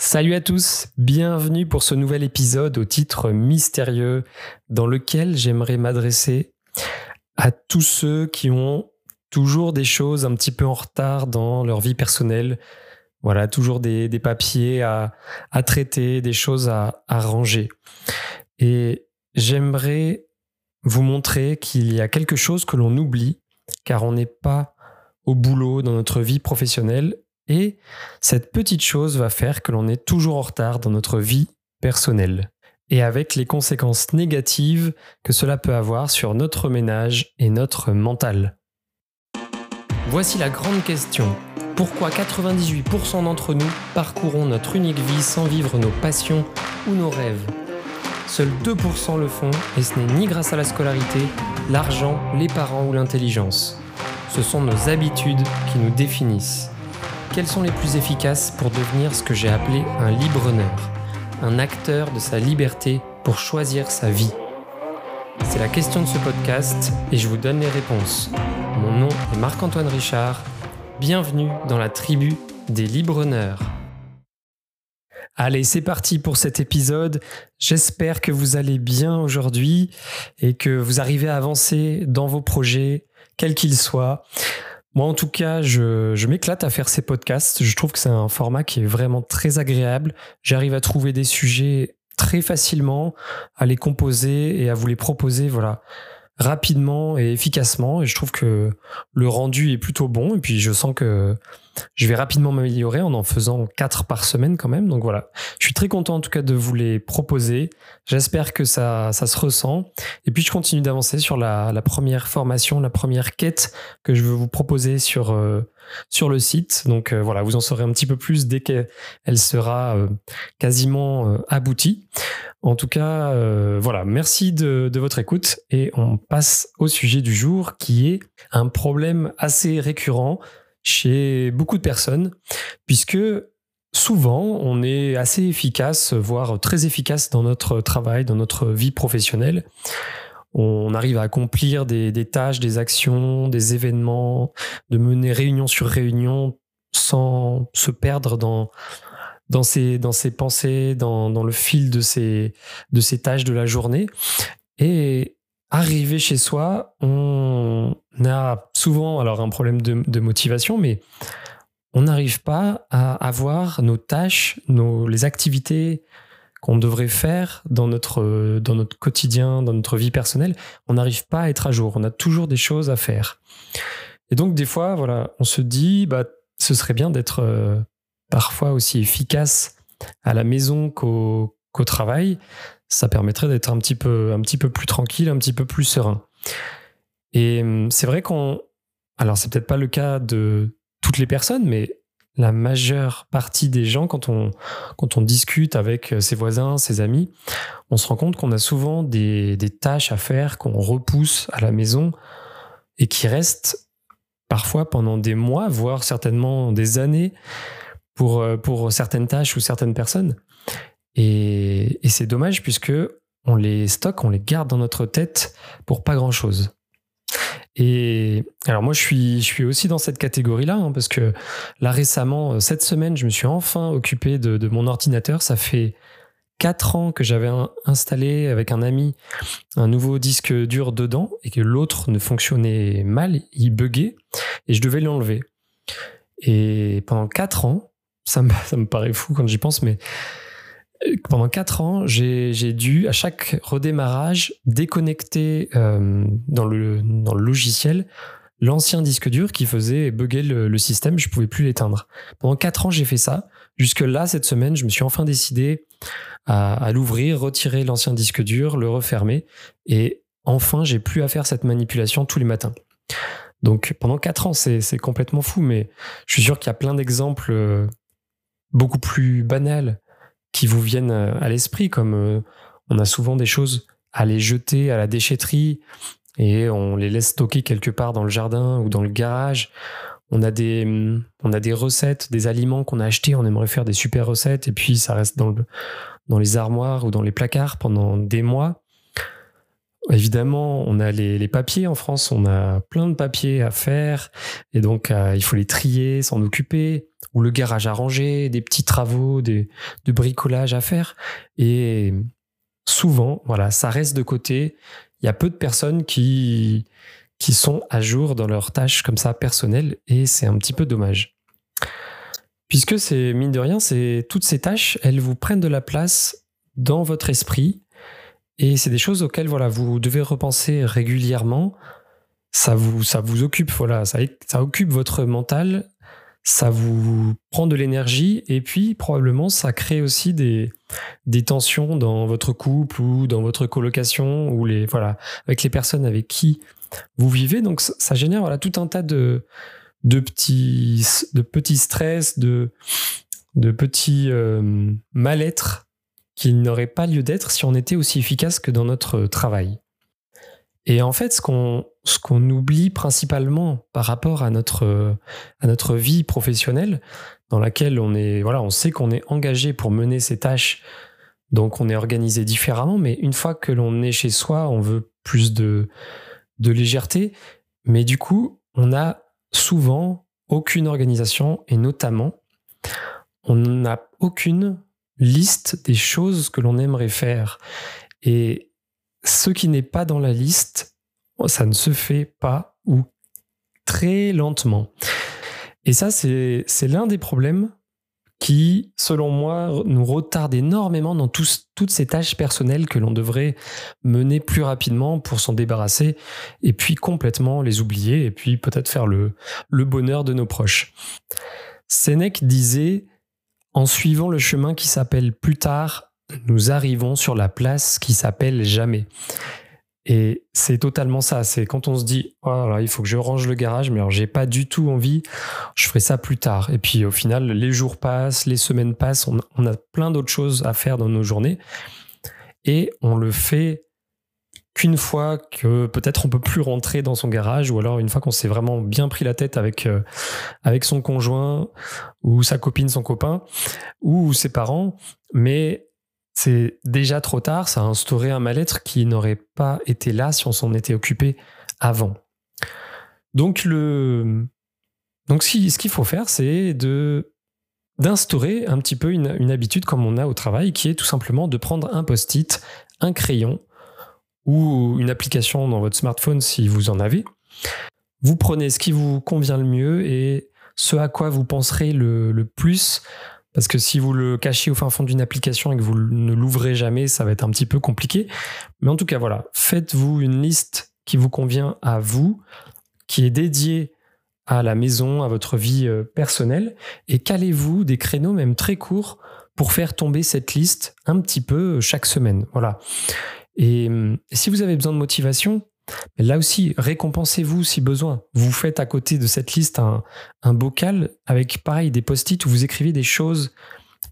Salut à tous, bienvenue pour ce nouvel épisode au titre mystérieux dans lequel j'aimerais m'adresser à tous ceux qui ont toujours des choses un petit peu en retard dans leur vie personnelle. Voilà, toujours des, papiers à, traiter, des choses à, à ranger. Et j'aimerais vous montrer qu'il y a quelque chose que l'on oublie, car on n'est pas au boulot dans notre vie professionnelle et cette petite chose va faire que l'on est toujours en retard dans notre vie personnelle. Et avec les conséquences négatives que cela peut avoir sur notre ménage et notre mental. Voici la grande question. Pourquoi 98% d'entre nous parcourons notre unique vie sans vivre nos passions ou nos rêves? Seuls 2% le font et ce n'est ni grâce à la scolarité, l'argent, les parents ou l'intelligence. Ce sont nos habitudes qui nous définissent. Quelles sont les plus efficaces pour devenir ce que j'ai appelé un libre-honneur, un acteur de sa liberté pour choisir sa vie? C'est la question de ce podcast et je vous donne les réponses. Mon nom est Marc-Antoine Richard. Bienvenue dans la tribu des libre-honneurs. Allez, c'est parti pour cet épisode. J'espère que vous allez bien aujourd'hui et que vous arrivez à avancer dans vos projets, quels qu'ils soient. Moi, en tout cas, je, m'éclate à faire ces podcasts. Je trouve que c'est un format qui est vraiment très agréable. J'arrive à trouver des sujets très facilement, à les composer et à vous les proposer, voilà, rapidement et efficacement. Et je trouve que le rendu est plutôt bon. Et puis, je sens que je vais rapidement m'améliorer en en faisant quatre par semaine quand même. Donc voilà, je suis très content en tout cas de vous les proposer. J'espère que ça, ça se ressent. Et puis je continue d'avancer sur la, la, première formation, la première quête que je veux vous proposer sur, euh, sur le site. Donc euh, voilà, vous en saurez un petit peu plus dès qu'elle sera euh, quasiment aboutie. En tout cas, voilà, merci de votre écoute et on passe au sujet du jour qui est un problème assez récurrent chez beaucoup de personnes, puisque souvent on est assez efficace, voire très efficace dans notre travail, dans notre vie professionnelle. On arrive à accomplir des, tâches, des actions, des événements, de mener réunion sur réunion sans se perdre dans, dans ses, dans ses pensées, dans, dans le fil de ces, de tâches de la journée. Et arriver chez soi, on a souvent alors un problème de, motivation, mais on n'arrive pas à avoir nos tâches, nos, les activités qu'on devrait faire dans notre, dans notre quotidien, dans notre vie personnelle. On n'arrive pas à être à jour. On a toujours des choses à faire. Et donc, des fois, voilà, on se dit, bah, ce serait bien d'être euh, parfois aussi efficace à la maison qu'au travail ça permettrait d'être un petit peu, un petit peu plus tranquille, un petit peu plus serein. Et hum, c'est vrai qu'on, alors c'est peut-être pas le cas de toutes les personnes, mais la majeure partie des gens, quand on, discute avec ses voisins, ses amis, on se rend compte qu'on a souvent des, tâches à faire qu'on repousse à la maison et qui restent parfois pendant des mois, voire certainement des années pour, euh, pour certaines tâches ou certaines personnes. Et, c'est dommage puisque on les stocke, on les garde dans notre tête pour pas grand chose. Et alors moi je suis, aussi dans cette catégorie-là hein, parce que là récemment, euh, cette semaine, je me suis enfin occupé de, mon ordinateur. Ça fait quatre ans que j'avais installé avec un ami un nouveau disque dur dedans et que l'autre ne fonctionnait mal, il buguait et je devais l'enlever. Et pendant quatre ans, ça ça me paraît fou quand j'y pense, mais pendant quatre ans, j'ai dû, à chaque redémarrage, déconnecter euh, dans, le, logiciel l'ancien disque dur qui faisait bugger le, système, je pouvais plus l'éteindre. Pendant quatre ans, j'ai fait ça. Jusque là, cette semaine, je me suis enfin décidé à, à l'ouvrir, retirer l'ancien disque dur, le refermer, et enfin, j'ai plus à faire cette manipulation tous les matins. Donc pendant quatre ans, c'est complètement fou, mais je suis sûr qu'il y a plein d'exemples euh, beaucoup plus banals qui vous viennent euh, à l'esprit, comme euh, on a souvent des choses à les jeter à la déchetterie et on les laisse stocker quelque part dans le jardin ou dans le garage. On a des, mm, on a des recettes, des aliments qu'on a achetés, on aimerait faire des super recettes et puis ça reste dans, le, dans les armoires ou dans les placards pendant des mois. Évidemment, on a les, papiers en France, on a plein de papiers à faire, et donc euh, il faut les trier, s'en occuper, ou le garage à ranger, des petits travaux, des, de bricolage à faire. Et souvent, voilà, ça reste de côté. Il y a peu de personnes qui, sont à jour dans leurs tâches comme ça personnelles, et c'est un petit peu dommage. Puisque c'est, mine de rien, c'est toutes ces tâches, elles vous prennent de la place dans votre esprit et c'est des choses auxquelles voilà, vous devez repenser régulièrement. Ça vous, ça vous occupe, voilà, ça, ça occupe votre mental, ça vous prend de l'énergie et puis probablement ça crée aussi des, des tensions dans votre couple ou dans votre colocation ou les, voilà, avec les personnes avec qui vous vivez. Donc ça, génère voilà, tout un tas de, de, petits, de petits stress, de, de petits euh, mal-être qui n'aurait pas lieu d'être si on était aussi efficace que dans notre travail. Et en fait, ce qu'on oublie principalement par rapport à notre notre vie professionnelle, dans laquelle on est on sait qu'on est engagé pour mener ces tâches, donc on est organisé différemment. Mais une fois que l'on est chez soi, on veut plus de de légèreté. Mais du coup, on n'a souvent aucune organisation et notamment on n'a aucune liste des choses que l'on aimerait faire. Et ce qui n'est pas dans la liste, ça ne se fait pas ou très lentement. Et ça, c'est l'un des problèmes qui, selon moi, nous retarde énormément dans toutes ces tâches personnelles que l'on devrait mener plus rapidement pour s'en débarrasser et puis complètement les oublier et puis peut-être faire le, le bonheur de nos proches. Sénèque disait en suivant le chemin qui s'appelle plus tard, nous arrivons sur la place qui s'appelle jamais. Et c'est totalement ça. C'est quand on se dit, oh il faut que je range le garage, mais alors j'ai pas du tout envie, je ferai ça plus tard. Et puis au final, les jours passent, les semaines passent, on a plein d'autres choses à faire dans nos journées. Et on le fait qu'une fois que peut-être on peut plus rentrer dans son garage ou alors une fois qu'on s'est vraiment bien pris la tête avec euh, avec son conjoint ou sa copine, son copain ou ses parents, mais c'est déjà trop tard, ça a instauré un mal-être qui n'aurait pas été là si on s'en était occupé avant. Donc le donc ce qu'il faut faire, c'est de d'instaurer un petit peu une, une habitude comme on a au travail, qui est tout simplement de prendre un post-it, un crayon ou une application dans votre smartphone si vous en avez. Vous prenez ce qui vous convient le mieux et ce à quoi vous penserez le, plus. Parce que si vous le cachez au fin fond d'une application et que vous ne l'ouvrez jamais, ça va être un petit peu compliqué. Mais en tout cas, voilà, faites-vous une liste qui vous convient à vous, qui est dédiée à la maison, à votre vie euh, personnelle, et calez-vous des créneaux même très courts pour faire tomber cette liste un petit peu euh, chaque semaine. Voilà. Et, si vous avez besoin de motivation, Là aussi, récompensez-vous si besoin. Vous faites à côté de cette liste un, bocal avec, pareil, des post-it où vous écrivez des choses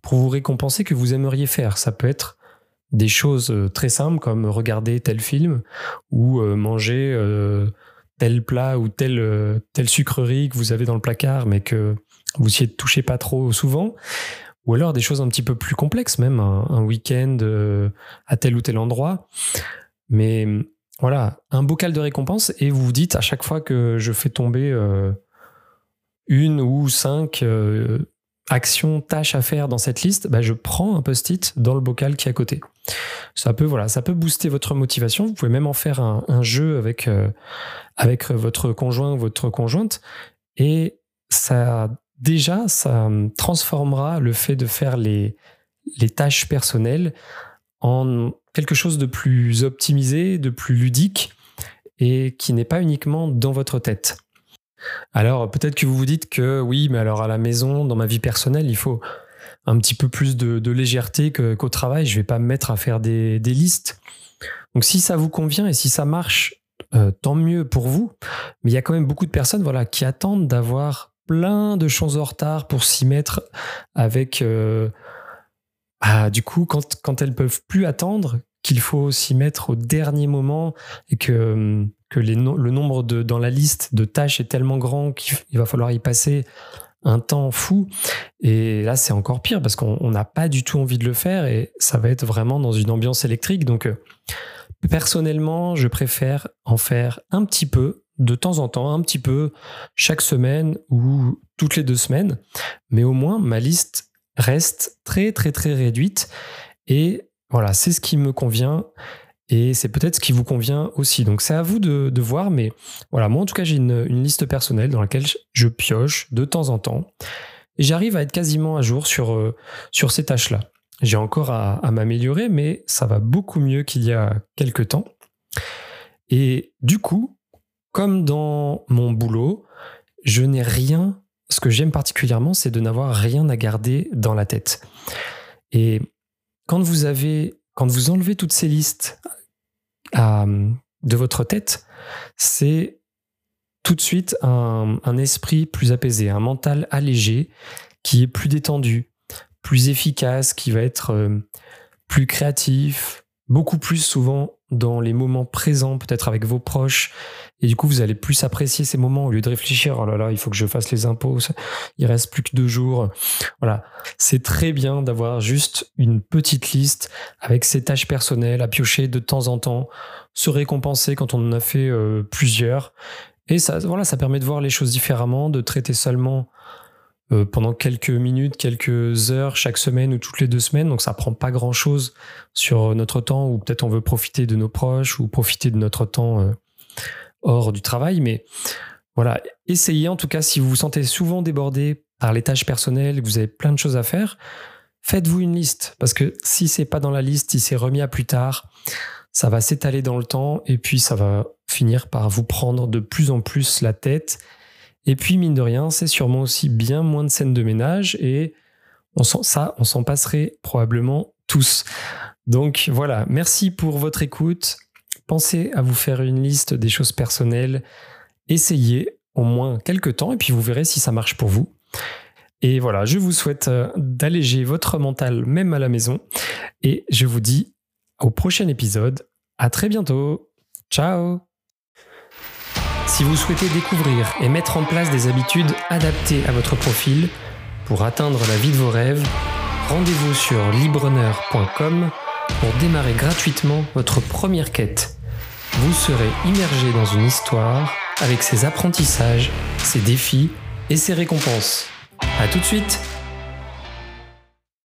pour vous récompenser que vous aimeriez faire. Ça peut être des choses euh, très simples comme regarder tel film ou euh, manger euh, tel plat ou telle, telle sucrerie que vous avez dans le placard mais que vous ne touchez pas trop souvent ou alors des choses un petit peu plus complexes, même un, week-end euh, à tel ou tel endroit. Mais voilà, un bocal de récompense et vous vous dites à chaque fois que je fais tomber euh, une ou cinq euh, actions, tâches à faire dans cette liste, bah, je prends un post-it dans le bocal qui est à côté. Ça peut, voilà, ça peut booster votre motivation. Vous pouvez même en faire un, jeu avec, avec votre conjoint ou votre conjointe et ça déjà, ça transformera le fait de faire les, les tâches personnelles en quelque chose de plus optimisé, de plus ludique et qui n'est pas uniquement dans votre tête. Alors peut-être que vous vous dites que oui, mais alors à la maison, dans ma vie personnelle, il faut un petit peu plus de, légèreté qu'au travail. Je ne vais pas me mettre à faire des, listes. Donc si ça vous convient et si ça marche, euh, tant mieux pour vous. Mais il y a quand même beaucoup de personnes voilà, qui attendent d'avoir plein de choses en retard pour s'y mettre avec... Euh, bah, du coup, quand, quand elles peuvent plus attendre, qu'il faut s'y mettre au dernier moment et que, que les le nombre de, dans la liste de tâches est tellement grand qu'il va falloir y passer un temps fou. Et là, c'est encore pire parce qu'on n'a pas du tout envie de le faire et ça va être vraiment dans une ambiance électrique. Donc, euh, Personnellement, je préfère en faire un petit peu de temps en temps, un petit peu chaque semaine ou toutes les deux semaines, mais au moins ma liste reste très très très réduite et voilà, c'est ce qui me convient et c'est peut-être ce qui vous convient aussi. Donc c'est à vous de, voir, mais voilà, moi en tout cas j'ai une, liste personnelle dans laquelle je pioche de temps en temps et j'arrive à être quasiment à jour sur, euh, sur ces tâches-là. J'ai encore à, à m'améliorer, mais ça va beaucoup mieux qu'il y a quelques temps. Et du coup, comme dans mon boulot, je n'ai rien. Ce que j'aime particulièrement, c'est de n'avoir rien à garder dans la tête. Et quand vous avez, quand vous enlevez toutes ces listes de votre tête, c'est tout de suite un, esprit plus apaisé, un mental allégé qui est plus détendu, plus efficace, qui va être euh, plus créatif, beaucoup plus souvent dans les moments présents, peut-être avec vos proches. Et du coup, vous allez plus apprécier ces moments au lieu de réfléchir, oh là là, il faut que je fasse les impôts, il reste plus que deux jours. Voilà. C'est très bien d'avoir juste une petite liste avec ses tâches personnelles à piocher de temps en temps, se récompenser quand on en a fait euh, plusieurs. Et ça, voilà, ça permet de voir les choses différemment, de traiter seulement euh, pendant quelques minutes, quelques heures chaque semaine ou toutes les deux semaines. Donc ça prend pas grand chose sur notre temps ou peut-être on veut profiter de nos proches ou profiter de notre temps euh, hors du travail. Mais voilà, essayez en tout cas si vous vous sentez souvent débordé par les tâches personnelles, que vous avez plein de choses à faire, faites-vous une liste parce que si c'est pas dans la liste, si c'est remis à plus tard, ça va s'étaler dans le temps et puis ça va finir par vous prendre de plus en plus la tête et puis, mine de rien, c'est sûrement aussi bien moins de scènes de ménage et on ça, on s'en passerait probablement tous. Donc voilà, merci pour votre écoute. Pensez à vous faire une liste des choses personnelles. Essayez au moins quelques temps et puis vous verrez si ça marche pour vous. Et voilà, je vous souhaite euh, d'alléger votre mental même à la maison. Et je vous dis au prochain épisode. À très bientôt. Ciao si vous souhaitez découvrir et mettre en place des habitudes adaptées à votre profil pour atteindre la vie de vos rêves, rendez-vous sur libreneur.com pour démarrer gratuitement votre première quête. Vous serez immergé dans une histoire avec ses apprentissages, ses défis et ses récompenses. A tout de suite